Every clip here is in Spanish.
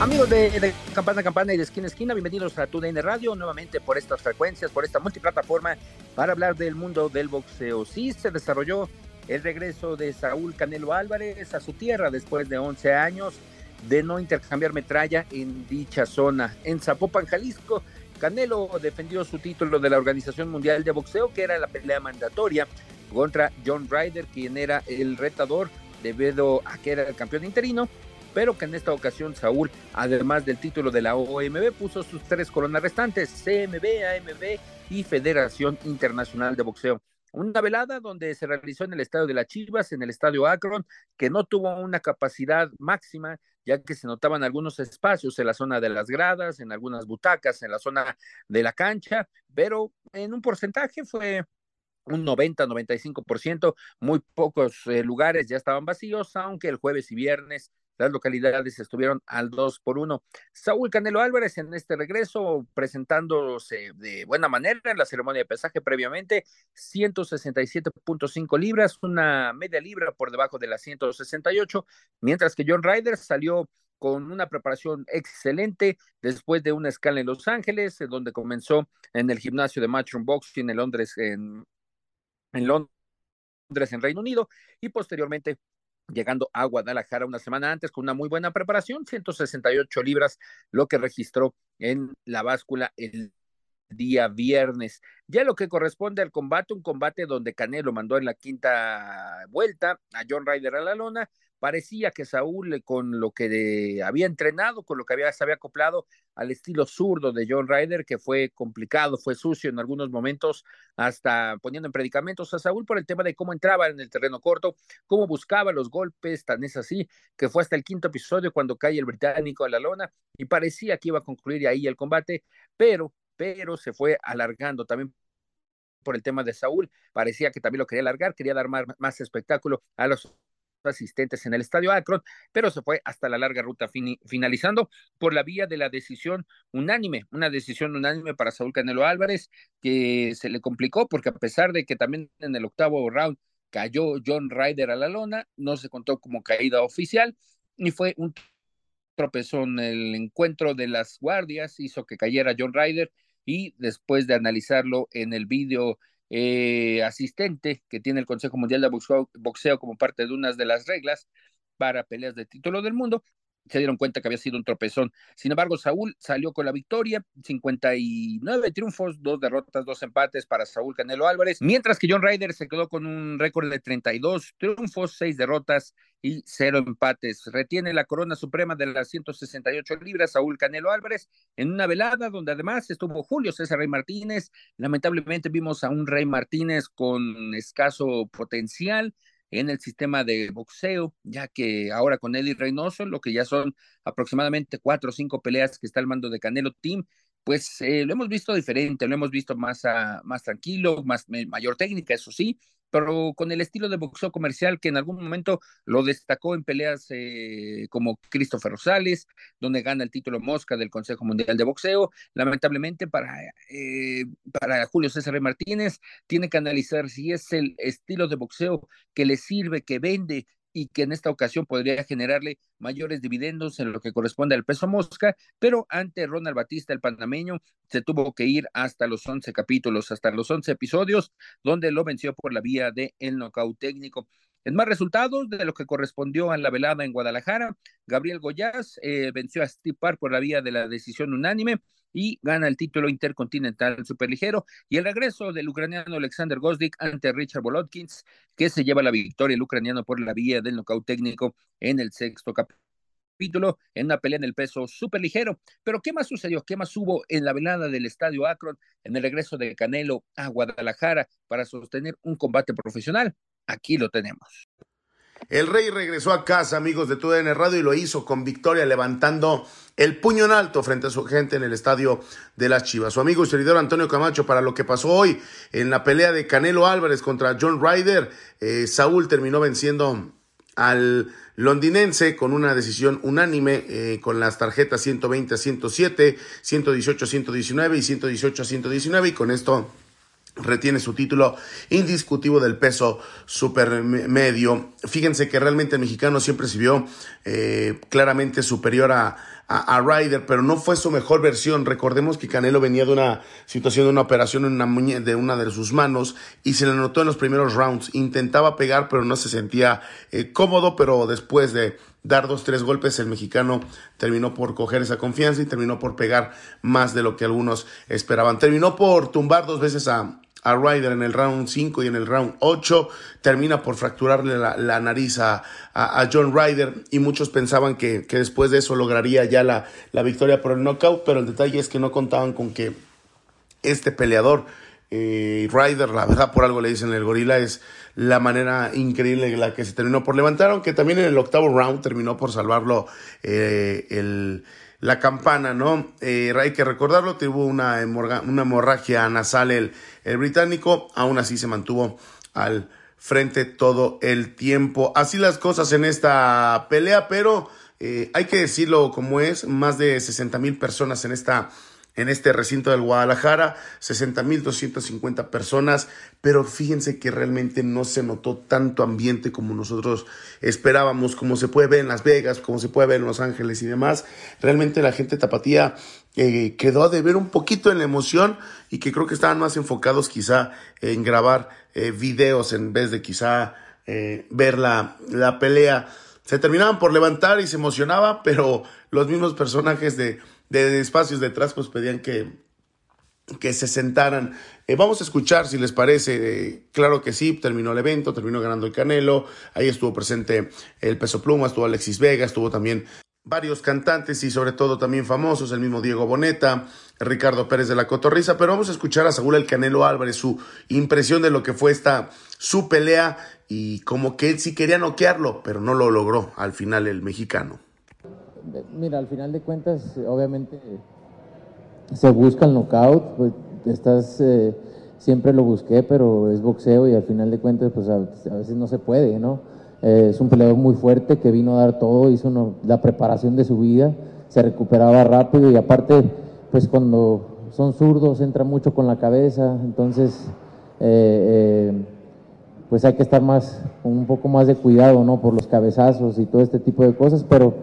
Amigos de, Campana a Campana y de Esquina Esquina, bienvenidos a TUDN Radio, nuevamente por estas frecuencias, por esta multiplataforma, para hablar del mundo del boxeo. Sí, se desarrolló el regreso de Saúl Canelo Álvarez a su tierra después de 11 años de no intercambiar metralla en dicha zona. En Zapopan, Jalisco, Canelo defendió su título de la Organización Mundial de Boxeo, que era la pelea mandatoria contra John Ryder, quien era el retador debido a que era el campeón interino pero que en esta ocasión Saúl, además del título de la OMB, puso sus tres coronas restantes, CMB, AMB y Federación Internacional de Boxeo. Una velada donde se realizó en el estadio de las Chivas, en el estadio Akron, que no tuvo una capacidad máxima, ya que se notaban algunos espacios en la zona de las gradas, en algunas butacas, en la zona de la cancha, pero en un porcentaje fue un 90-95%, muy pocos eh, lugares ya estaban vacíos, aunque el jueves y viernes las localidades estuvieron al 2 por 1. Saúl Canelo Álvarez en este regreso presentándose de buena manera en la ceremonia de pesaje previamente, 167.5 libras, una media libra por debajo de las 168, mientras que John Ryder salió con una preparación excelente después de una escala en Los Ángeles, donde comenzó en el gimnasio de Matchroom Boxing en Londres, en, en Londres, en Reino Unido, y posteriormente llegando a Guadalajara una semana antes con una muy buena preparación, 168 libras, lo que registró en la báscula el día viernes. Ya lo que corresponde al combate, un combate donde Canelo mandó en la quinta vuelta a John Ryder a la lona, parecía que Saúl, eh, con lo que había entrenado, con lo que había, se había acoplado al estilo zurdo de John Ryder, que fue complicado, fue sucio en algunos momentos, hasta poniendo en predicamentos a Saúl por el tema de cómo entraba en el terreno corto, cómo buscaba los golpes, tan es así, que fue hasta el quinto episodio cuando cae el británico a la lona y parecía que iba a concluir ahí el combate, pero, pero se fue alargando también por el tema de Saúl, parecía que también lo quería alargar, quería dar más, más espectáculo a los asistentes en el estadio Akron, pero se fue hasta la larga ruta finalizando por la vía de la decisión unánime, una decisión unánime para Saúl Canelo Álvarez que se le complicó porque a pesar de que también en el octavo round cayó John Ryder a la lona, no se contó como caída oficial y fue un tropezón. El encuentro de las guardias hizo que cayera John Ryder y después de analizarlo en el vídeo eh, asistente que tiene el Consejo Mundial de Boxeo, como parte de unas de las reglas para peleas de título del mundo, se dieron cuenta que había sido un tropezón. Sin embargo, Saúl salió con la victoria, 59 triunfos, dos derrotas, dos empates para Saúl Canelo Álvarez, mientras que John Ryder se quedó con un récord de 32 triunfos, seis derrotas y cero empates. Retiene la corona suprema de las 168 libras Saúl Canelo Álvarez en una velada donde además estuvo Julio César Rey Martínez. Lamentablemente vimos a un Rey Martínez con escaso potencial en el sistema de boxeo, ya que ahora con Eddie Reynoso, lo que ya son aproximadamente cuatro o cinco peleas que está al mando de Canelo Team, pues eh, lo hemos visto diferente, lo hemos visto más, más tranquilo, más mayor técnica, eso sí, pero con el estilo de boxeo comercial que en algún momento lo destacó en peleas eh, como Christopher Rosales, donde gana el título Mosca del Consejo Mundial de Boxeo. Lamentablemente para, eh, para Julio César Martínez tiene que analizar si es el estilo de boxeo que le sirve, que vende, y que en esta ocasión podría generarle mayores dividendos en lo que corresponde al peso mosca, pero ante Ronald Batista, el panameño, se tuvo que ir hasta los 11 capítulos, hasta los 11 episodios, donde lo venció por la vía de el nocaut técnico. En más resultados de lo que correspondió a la velada en Guadalajara, Gabriel Goyaz eh, venció a Steve Park por la vía de la decisión unánime, y gana el título intercontinental superligero. Y el regreso del ucraniano Alexander Gosdik ante Richard Bolotkins, que se lleva la victoria el ucraniano por la vía del nocaut técnico en el sexto capítulo en una pelea en el peso superligero. Pero ¿qué más sucedió? ¿Qué más hubo en la velada del Estadio Akron en el regreso de Canelo a Guadalajara para sostener un combate profesional? Aquí lo tenemos. El Rey regresó a casa, amigos de TUDN Radio, y lo hizo con victoria, levantando el puño en alto frente a su gente en el estadio de las Chivas. Su amigo y servidor Antonio Camacho, para lo que pasó hoy en la pelea de Canelo Álvarez contra John Ryder, eh, Saúl terminó venciendo al londinense con una decisión unánime eh, con las tarjetas 120 a 107, 118 a 119 y 118 a 119 y con esto retiene su título indiscutible del peso supermedio. Fíjense que realmente el mexicano siempre se vio eh, claramente superior a, a, Ryder, pero no fue su mejor versión. Recordemos que Canelo venía de una situación de una operación en una de una de sus manos y se le notó en los primeros rounds. Intentaba pegar, pero no se sentía eh, cómodo, pero después de dar dos, tres golpes, el mexicano terminó por coger esa confianza y terminó por pegar más de lo que algunos esperaban. Terminó por tumbar dos veces a, a Ryder en el round 5 y en el round 8. Termina por fracturarle la, nariz a, a, John Ryder y muchos pensaban que, que, después de eso lograría ya la, la victoria por el knockout, pero el detalle es que no contaban con que este peleador, eh, Ryder, la verdad por algo le dicen el gorila, es la manera increíble en la que se terminó por levantar, aunque también en el octavo round terminó por salvarlo eh, el la campana, ¿no? Eh, hay que recordarlo, tuvo una, una hemorragia nasal el, el británico, aún así se mantuvo al frente todo el tiempo. Así las cosas en esta pelea, pero eh, hay que decirlo como es, más de 60 mil personas en esta en este recinto del Guadalajara, 60.250 personas, pero fíjense que realmente no se notó tanto ambiente como nosotros esperábamos, como se puede ver en Las Vegas, como se puede ver en Los Ángeles y demás. Realmente la gente tapatía eh, quedó de ver un poquito en la emoción y que creo que estaban más enfocados quizá en grabar eh, videos en vez de quizá eh, ver la, la pelea. Se terminaban por levantar y se emocionaba, pero los mismos personajes de de espacios detrás, pues pedían que, que se sentaran. Eh, vamos a escuchar si les parece. Eh, claro que sí, terminó el evento, terminó ganando el Canelo. Ahí estuvo presente el Peso Pluma, estuvo Alexis Vega, estuvo también varios cantantes y sobre todo también famosos, el mismo Diego Boneta, Ricardo Pérez de la Cotorriza. Pero vamos a escuchar a Saúl el Canelo Álvarez, su impresión de lo que fue esta su pelea y como que él sí quería noquearlo, pero no lo logró al final el mexicano. Mira, al final de cuentas, obviamente se busca el knockout, pues estás, eh, siempre lo busqué, pero es boxeo y al final de cuentas, pues a, veces no se puede, ¿no? Eh, es un peleador muy fuerte que vino a dar todo, hizo la preparación de su vida, se recuperaba rápido y aparte, pues cuando son zurdos entra mucho con la cabeza, entonces, eh, pues hay que estar más, un poco más de cuidado, ¿no? Por los cabezazos y todo este tipo de cosas, pero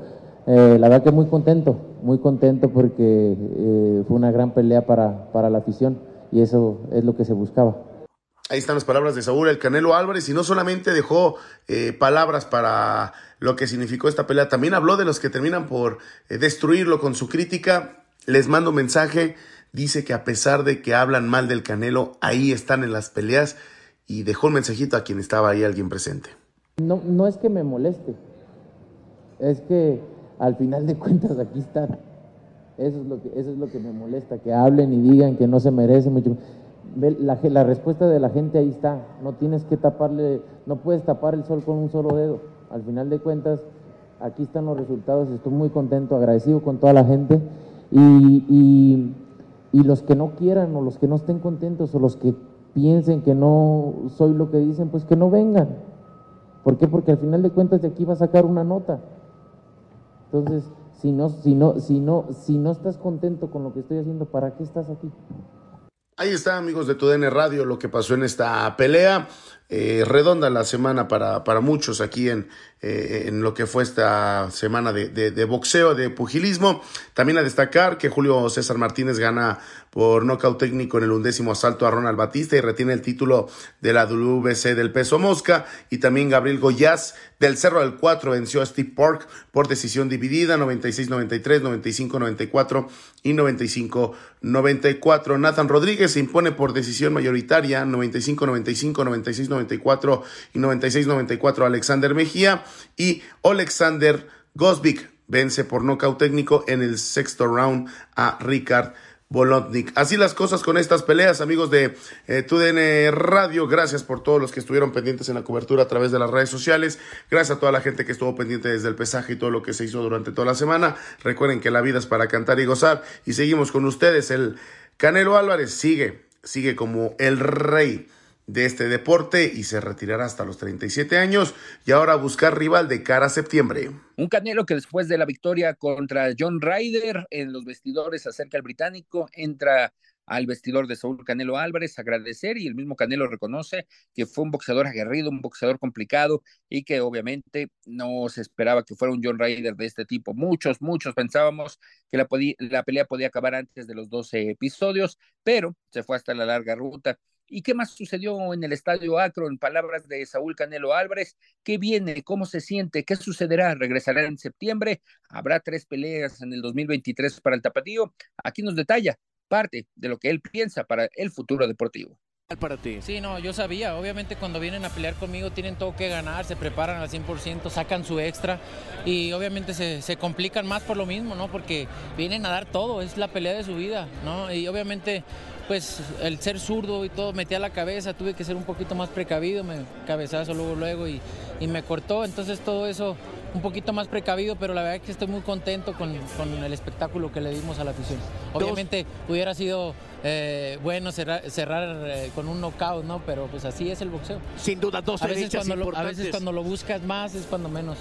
eh, la verdad que muy contento, muy contento porque eh, fue una gran pelea para, para la afición y eso es lo que se buscaba. Ahí están las palabras de Saúl El Canelo Álvarez y no solamente dejó eh, palabras para lo que significó esta pelea, también habló de los que terminan por destruirlo con su crítica. Les mando un mensaje, dice que a pesar de que hablan mal del Canelo, ahí están en las peleas y dejó un mensajito a quien estaba ahí, alguien presente. No, no es que me moleste, es que al final de cuentas aquí están. Eso es lo que, eso es lo que me molesta, que hablen y digan que no se merece mucho. La, la respuesta de la gente ahí está. No tienes que taparle, no puedes tapar el sol con un solo dedo. Al final de cuentas, aquí están los resultados. Estoy muy contento, agradecido con toda la gente. Y, y, y los que no quieran o los que no estén contentos o los que piensen que no soy lo que dicen, pues que no vengan. ¿Por qué? Porque al final de cuentas de aquí va a sacar una nota. Entonces, si no, si no, si no, si no estás contento con lo que estoy haciendo, ¿para qué estás aquí? Ahí está, amigos de TUDN Radio, lo que pasó en esta pelea. Eh, redonda la semana para, para muchos aquí en, eh, en lo que fue esta semana de, de, boxeo, de pugilismo. También a destacar que Julio César Martínez gana por nocaut técnico en el undécimo asalto a Ronald Batista y retiene el título de la WBC del peso mosca. Y también Gabriel Goyaz del Cerro del 4 venció a Steve Park por decisión dividida 96-93, 95-94 y 95-94. Nathan Rodríguez se impone por decisión mayoritaria 95-95, 96-94 y 96-94 Alexander Mejía y Alexander Gosbik vence por nocaut técnico en el sexto round a Ricard Bolotnik. Así las cosas con estas peleas, amigos de eh, TUDN Radio. Gracias por todos los que estuvieron pendientes en la cobertura a través de las redes sociales. Gracias a toda la gente que estuvo pendiente desde el pesaje y todo lo que se hizo durante toda la semana. Recuerden que la vida es para cantar y gozar. Y seguimos con ustedes. El Canelo Álvarez sigue, sigue como el rey de este deporte y se retirará hasta los 37 años y ahora buscar rival de cara a septiembre. Un Canelo que después de la victoria contra John Ryder en los vestidores acerca al británico entra al vestidor de Saúl Canelo Álvarez agradecer y el mismo Canelo reconoce que fue un boxeador aguerrido, un boxeador complicado y que obviamente no se esperaba que fuera un John Ryder de este tipo. Muchos, muchos pensábamos que la, la pelea podía acabar antes de los 12 episodios, pero se fue hasta la larga ruta. ¿Y qué más sucedió en el Estadio Acro? En palabras de Saúl Canelo Álvarez, ¿qué viene? ¿Cómo se siente? ¿Qué sucederá? ¿Regresará en septiembre? ¿Habrá tres peleas en el 2023 para el Tapatío? Aquí nos detalla parte de lo que él piensa para el futuro deportivo para ti? Sí, no, yo sabía. Obviamente cuando vienen a pelear conmigo tienen todo que ganar, se preparan al 100%, sacan su extra y obviamente se, se, complican más por lo mismo, ¿no? Porque vienen a dar todo, es la pelea de su vida, ¿no? Y obviamente pues el ser zurdo y todo, metí a la cabeza, tuve que ser un poquito más precavido, me cabezazo luego, luego y, y me cortó, entonces todo eso un poquito más precavido, pero la verdad es que estoy muy contento con, con el espectáculo que le dimos a la afición. Obviamente hubiera sido eh, bueno cerrar, eh, con un knockout, ¿no? Pero pues así es el boxeo. Sin duda, dos a veces cuando lo, A veces cuando lo buscas más es cuando menos.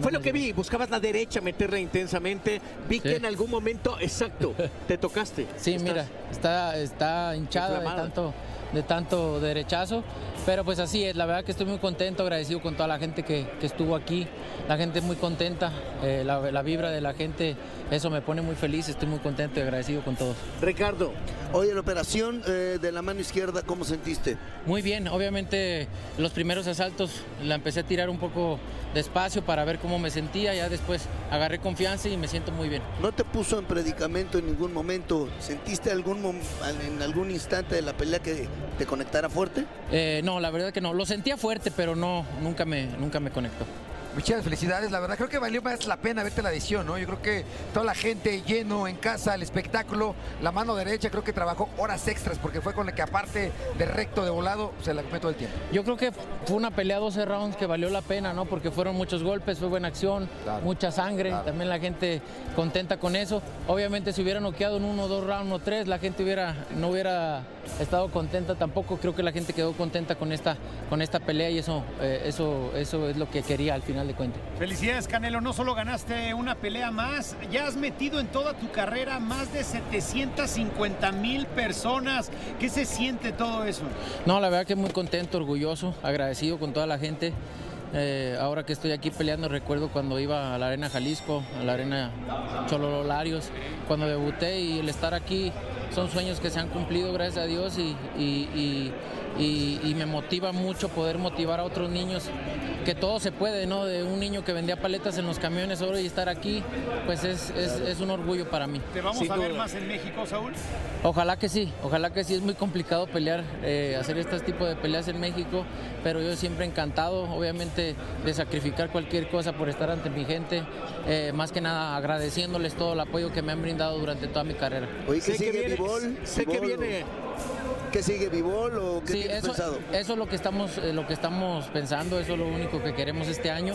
Fue lo que vi, buscabas la derecha, meterla intensamente. Vi que en algún momento, exacto, te tocaste. Sí, mira, está, está hinchada de tanto, de tanto derechazo. Pero pues así es, la verdad que estoy muy contento, agradecido con toda la gente que, estuvo aquí, la gente muy contenta, eh, la, vibra de la gente, eso me pone muy feliz, estoy muy contento y agradecido con todos. Ricardo, hoy en la operación eh, de la mano izquierda, ¿cómo sentiste? Muy bien, obviamente los primeros asaltos la empecé a tirar un poco despacio para ver cómo me sentía, ya después agarré confianza y me siento muy bien. ¿No te puso en predicamento en ningún momento? ¿Sentiste algún en algún instante de la pelea que te conectara fuerte? Eh, no, la verdad que no. Lo sentía fuerte, pero no, nunca me, nunca me conectó. Muchas felicidades, la verdad creo que valió más la pena verte la edición, ¿no? Yo creo que toda la gente lleno en casa, el espectáculo, la mano derecha creo que trabajó horas extras porque fue con la que aparte de recto de volado se la comió todo el tiempo. Yo creo que fue una pelea 12 rounds que valió la pena, ¿no? Porque fueron muchos golpes, fue buena acción, mucha sangre, también la gente contenta con eso. Obviamente si hubiera noqueado en uno, dos rounds o tres, la gente hubiera, no hubiera estado contenta tampoco. Creo que la gente quedó contenta con esta, con esta pelea y eso, eh, eso, eso es lo que quería al final de cuentas. Felicidades, Canelo. No solo ganaste una pelea más, ya has metido en toda tu carrera más de 750 mil personas. ¿Qué se siente todo eso? No, la verdad que muy contento, orgulloso, agradecido con toda la gente. Eh, ahora que estoy aquí peleando, recuerdo cuando iba a la Arena Jalisco, a la Arena Cholololarios, cuando debuté y el estar aquí son sueños que se han cumplido, gracias a Dios, y, y, me motiva mucho poder motivar a otros niños que todo se puede, ¿no? De un niño que vendía paletas en los camiones ahora y estar aquí, pues es, es, un orgullo para mí. ¿Te vamos a ver más en México, Saúl? Ojalá que sí, ojalá que sí. Es muy complicado pelear, eh, hacer este tipo de peleas en México, pero yo siempre encantado, obviamente, de sacrificar cualquier cosa por estar ante mi gente. Eh, más que nada agradeciéndoles todo el apoyo que me han brindado durante toda mi carrera. Oye, ¿qué sigue, Sé que viene ¿Qué sigue Vivol o qué sí, eso, pensado? Eso es lo que estamos, eh, lo que estamos pensando, eso es lo único que queremos este año.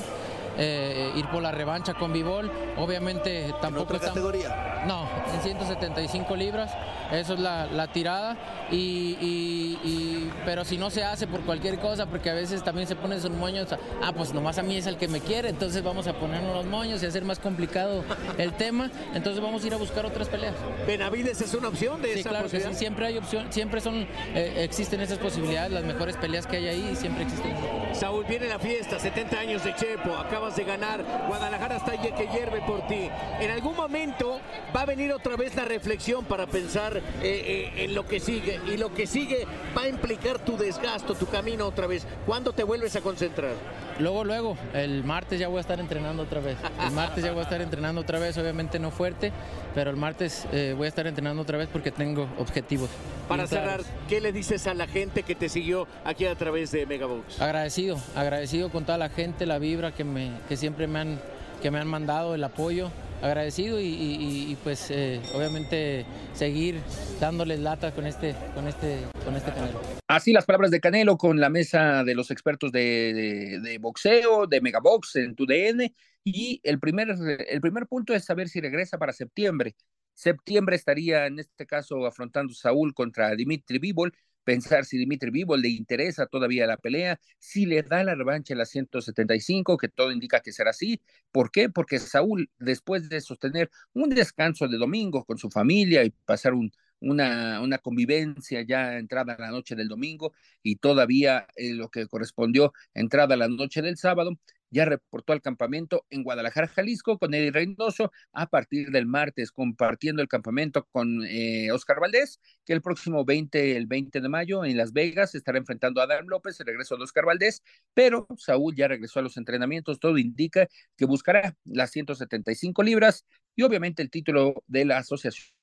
Eh, ir por la revancha con Bivol. Obviamente tampoco... ¿En otra categoría? No, en 175 libras, eso es la, tirada. Y, pero si no se hace por cualquier cosa, porque a veces también se ponen sus moños, ah, pues nomás a mí es el que me quiere, entonces vamos a ponernos los moños y hacer más complicado el tema, entonces vamos a ir a buscar otras peleas. ¿Benavides es una opción de sí, claro que sí, siempre hay opción, siempre son, eh, existen esas posibilidades, las mejores peleas que hay ahí siempre existen. Saúl, viene la fiesta, 70 años de Chepo, acabas de ganar, Guadalajara está que hierve por ti. En algún momento va a venir otra vez la reflexión para pensar eh, eh, en lo que sigue. Y lo que sigue va a implicar tu desgasto, tu camino otra vez. ¿Cuándo te vuelves a concentrar? Luego, luego, el martes ya voy a estar entrenando otra vez. El martes ya voy a estar entrenando otra vez, obviamente no fuerte, pero el martes eh, voy a estar entrenando otra vez porque tengo objetivos. Para cerrar, ¿qué le dices a la gente que te siguió aquí a través de Megabox? Agradecido, agradecido con toda la gente, la vibra que, me, que siempre me han, que me han mandado, el apoyo agradecido y, pues eh, obviamente seguir dándoles lata con este, con este, con este Canelo. Así las palabras de Canelo con la mesa de los expertos de, de, boxeo, de Megabox en tu DN. Y el primer, el primer punto es saber si regresa para septiembre. Septiembre estaría en este caso afrontando Saúl contra Dimitri Bivol pensar si Dimitri Vivo le interesa todavía la pelea, si le da la revancha en la 175, que todo indica que será así. ¿Por qué? Porque Saúl, después de sostener un descanso de domingo con su familia y pasar un, una, convivencia ya entrada la noche del domingo y todavía eh, lo que correspondió entrada la noche del sábado, ya reportó al campamento en Guadalajara, Jalisco, con Eddie Reynoso, a partir del martes, compartiendo el campamento con eh, Oscar Valdés, que el próximo 20, el 20 de mayo, en Las Vegas, estará enfrentando a Adam López, el regreso de Oscar Valdés, pero Saúl ya regresó a los entrenamientos, todo indica que buscará las 175 libras y obviamente el título de la Asociación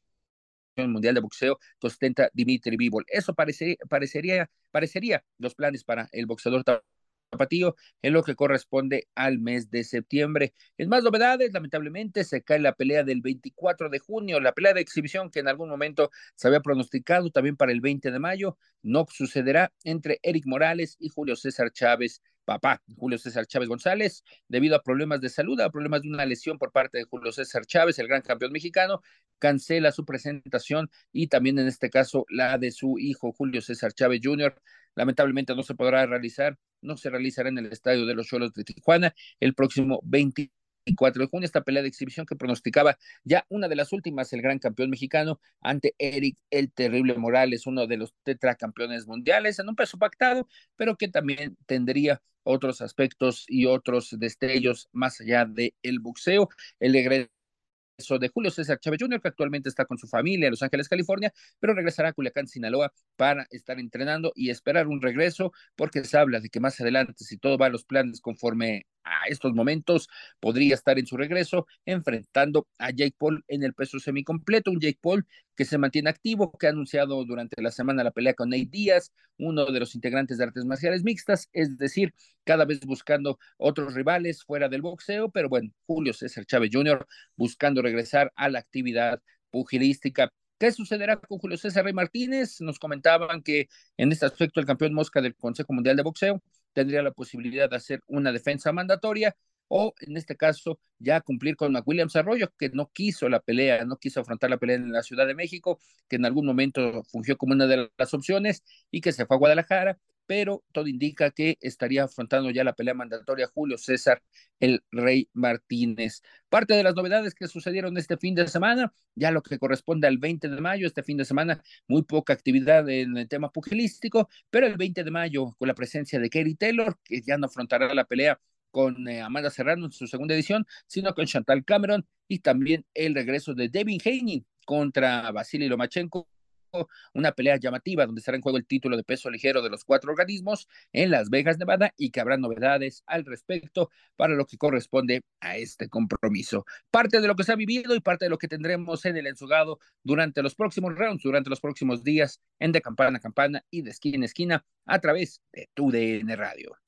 Mundial de Boxeo que ostenta Dimitri Bivol. Eso parecería, parecería, parecería los planes para el boxeador En lo que corresponde al mes de septiembre. En más novedades, lamentablemente se cae la pelea del 24 de junio, la pelea de exhibición que en algún momento se había pronosticado también para el 20 de mayo, no sucederá entre Eric Morales y Julio César Chávez papá, Julio César Chávez González, debido a problemas de salud, a problemas de una lesión por parte de Julio César Chávez, el gran campeón mexicano, cancela su presentación y también en este caso la de su hijo Julio César Chávez Jr. Lamentablemente no se podrá realizar, no se realizará en el estadio de los Cholos de Tijuana el próximo 20 4 de junio, esta pelea de exhibición que pronosticaba ya una de las últimas, el gran campeón mexicano, ante Eric el Terrible Morales, uno de los tetracampeones mundiales, en un peso pactado, pero que también tendría otros aspectos y otros destellos más allá del el boxeo. El de Julio César Chávez Jr., que actualmente está con su familia en Los Ángeles, California, pero regresará a Culiacán, Sinaloa, para estar entrenando y esperar un regreso, porque se habla de que más adelante, si todo va a los planes conforme a estos momentos, podría estar en su regreso enfrentando a Jake Paul en el peso semicompleto, un Jake Paul que se mantiene activo, que ha anunciado durante la semana la pelea con Nate Díaz, uno de los integrantes de artes marciales mixtas, es decir, cada vez buscando otros rivales fuera del boxeo, pero bueno, Julio César Chávez Jr. buscando regresar a la actividad pugilística. ¿Qué sucederá con Julio César Rey Martínez? Nos comentaban que en este aspecto el campeón mosca del Consejo Mundial de Boxeo tendría la posibilidad de hacer una defensa mandatoria o en este caso ya cumplir con McWilliams Arroyo, que no quiso la pelea, no quiso afrontar la pelea en la Ciudad de México, que en algún momento fungió como una de las opciones y que se fue a Guadalajara, pero todo indica que estaría afrontando ya la pelea mandatoria Julio César el Rey Martínez. Parte de las novedades que sucedieron este fin de semana, ya lo que corresponde al 20 de mayo, este fin de semana, muy poca actividad en el tema pugilístico, pero el 20 de mayo, con la presencia de Kerry Taylor, que ya no afrontará la pelea con eh, Amanda Serrano en su segunda edición, sino con Chantal Cameron y también el regreso de Devin Haney contra Vasily Lomachenko una pelea llamativa donde estará en juego el título de peso ligero de los cuatro organismos en Las Vegas, Nevada, y que habrá novedades al respecto para lo que corresponde a este compromiso. Parte de lo que se ha vivido y parte de lo que tendremos en el ensugado durante los próximos rounds, durante los próximos días, en de campana a campana y de esquina a esquina a través de tu DN Radio.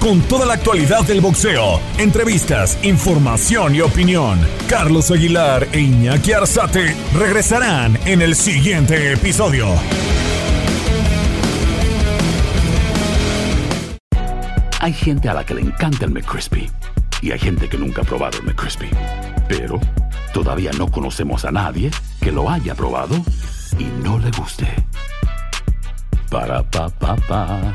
con toda la actualidad del boxeo, entrevistas, información y opinión. Carlos Aguilar e Iñaki Arzate regresarán en el siguiente episodio. Hay gente a la que le encanta el McCrispy y hay gente que nunca ha probado el McCrispy. Pero todavía no conocemos a nadie que lo haya probado y no le guste. Para pa pa pa.